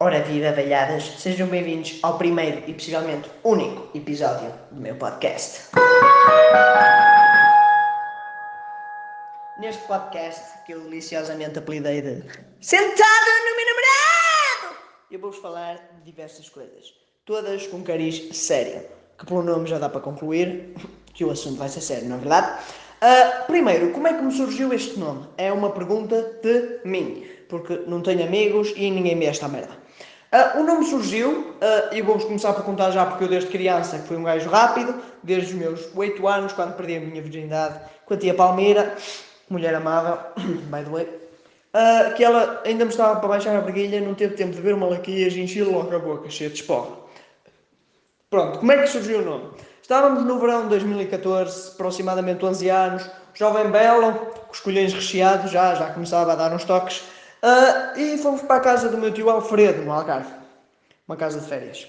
Ora viva, velhadas, sejam bem-vindos ao primeiro e possivelmente único episódio do meu podcast. Neste podcast, que eu deliciosamente apelidei de Sentado no meu namorado, eu vou-vos falar de diversas coisas, todas com cariz sério, que pelo nome já dá para concluir que o assunto vai ser sério, não é verdade? Uh, primeiro, como é que me surgiu este nome? É uma pergunta de mim, porque não tenho amigos e ninguém vê esta merda. Uh, o nome surgiu, uh, e vou-vos começar por contar já porque eu desde criança fui um gajo rápido, desde os meus 8 anos, quando perdi a minha virgindade com a tia Palmeira, mulher amável, by the way, uh, que ela ainda me estava para baixar a briguilha, não teve tempo de ver uma laquias e enchi logo a boca, cheia de esporra. Pronto, como é que surgiu o nome? Estávamos no verão de 2014, aproximadamente 11 anos, jovem belo, com os colhões recheados, já, já começava a dar uns toques, uh, e fomos para a casa do meu tio Alfredo, no Algarve, uma casa de férias.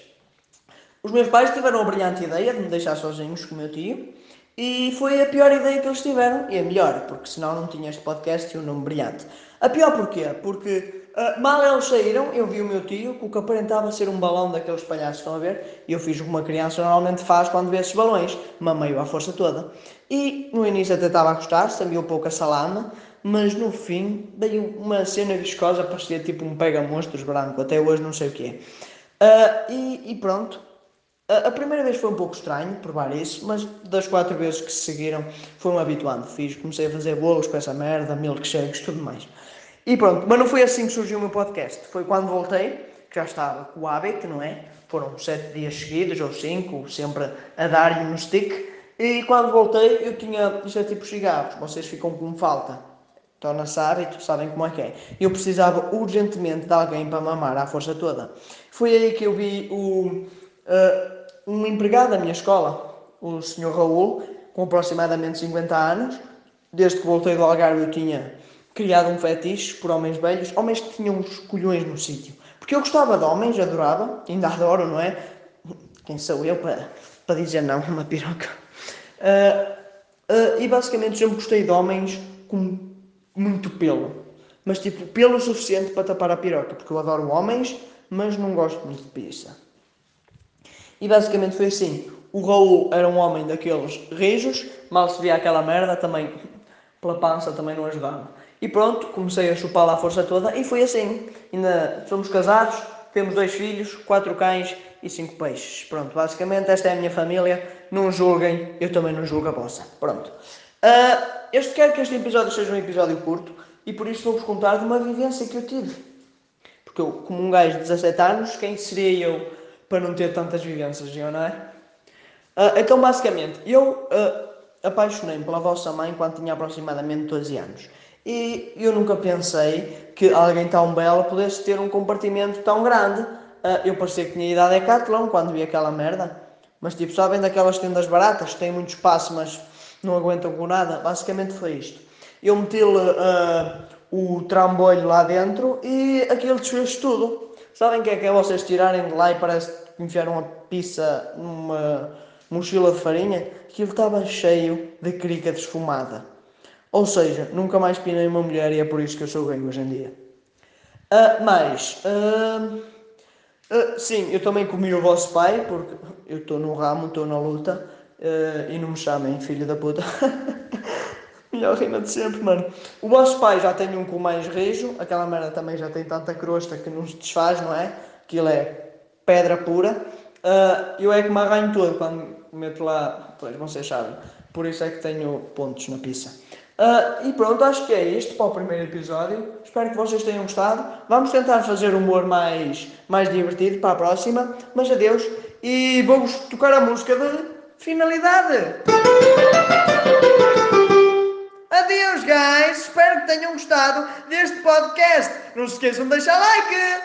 Os meus pais tiveram a brilhante ideia de me deixar sozinhos com o meu tio, e foi a pior ideia que eles tiveram, e a melhor, porque senão não tinha este podcast e um nome brilhante. A pior porquê? Porque uh, mal eles saíram, eu vi o meu tio, com o que aparentava ser um balão daqueles palhaços, estão a ver? E eu fiz o que uma criança normalmente faz quando vê esses balões, mamei-o à força toda. E no início até estava a gostar, sabia um pouco a salame, mas no fim veio uma cena viscosa, parecia tipo um pega-monstros branco, até hoje não sei o que é. Uh, e, e pronto, a primeira vez foi um pouco estranho provar isso, mas das quatro vezes que se seguiram foi-me habituando. Fiz, comecei a fazer bolos com essa merda, milkshakes, tudo mais. E pronto, mas não foi assim que surgiu o meu podcast. Foi quando voltei, que já estava com o hábito, não é? Foram sete dias seguidos, ou cinco, sempre a dar-lhe no stick. E quando voltei, eu tinha, isto é tipo cigarros, vocês ficam com falta. Torna-se hábito, sabem como é que é. Eu precisava urgentemente de alguém para mamar à força toda. Foi aí que eu vi o. Uh, um empregado da minha escola, o Sr. Raul, com aproximadamente 50 anos. Desde que voltei do Algarve eu tinha criado um fetiche por homens velhos, homens que tinham uns colhões no sítio. Porque eu gostava de homens, adorava, ainda adoro, não é? Quem sou eu para, para dizer não, uma piroca? Uh, uh, e basicamente sempre gostei de homens com muito pelo. Mas tipo, pelo suficiente para tapar a piroca, porque eu adoro homens, mas não gosto muito de pizza. E basicamente foi assim. O Raul era um homem daqueles rijos, mal se via aquela merda, também pela pança também não ajudava. E pronto, comecei a chupá-la à força toda e foi assim. Ainda somos casados, temos dois filhos, quatro cães e cinco peixes. Pronto, basicamente esta é a minha família. Não julguem, eu também não julgo a vossa. Pronto. Uh, quero que este episódio seja um episódio curto e por isso vou-vos contar de uma vivência que eu tive. Porque eu, como um gajo de 17 anos, quem seria eu para não ter tantas vivências, não é? Uh, então, basicamente, eu uh, apaixonei-me pela vossa mãe quando tinha aproximadamente 12 anos. E eu nunca pensei que alguém tão belo pudesse ter um compartimento tão grande. Uh, eu parecia que tinha idade é Decathlon quando vi aquela merda. Mas, tipo, sabem daquelas tendas baratas que têm muito espaço, mas não aguentam com nada? Basicamente foi isto. Eu meti-lhe o trambolho lá dentro e aquilo desfez tudo. Sabem o que é que é vocês tirarem de lá e parece que enfiaram uma pizza numa mochila de farinha? Aquilo estava cheio de crica desfumada. Ou seja, nunca mais pinei uma mulher e é por isso que eu sou gay hoje em dia. Uh, mas, uh, uh, sim, eu também comi o vosso pai, porque eu estou no ramo, estou na luta, e não me chamem filho da puta. Melhor rima de sempre, mano. O vosso pai já tem um com mais rijo, aquela merda também já tem tanta crosta que não se desfaz, não é? Aquilo é pedra pura. Uh, eu é que me arranho todo quando meto lá, pois vocês sabem. Por isso é que tenho pontos na pizza. Uh, e pronto, acho que é isto para o primeiro episódio. Espero que vocês tenham gostado. Vamos tentar fazer humor mais, mais divertido para a próxima. Mas adeus e vou-vos tocar a música de finalidade. Adeus, guys! Espero que tenham gostado deste podcast. Não se esqueçam de deixar like!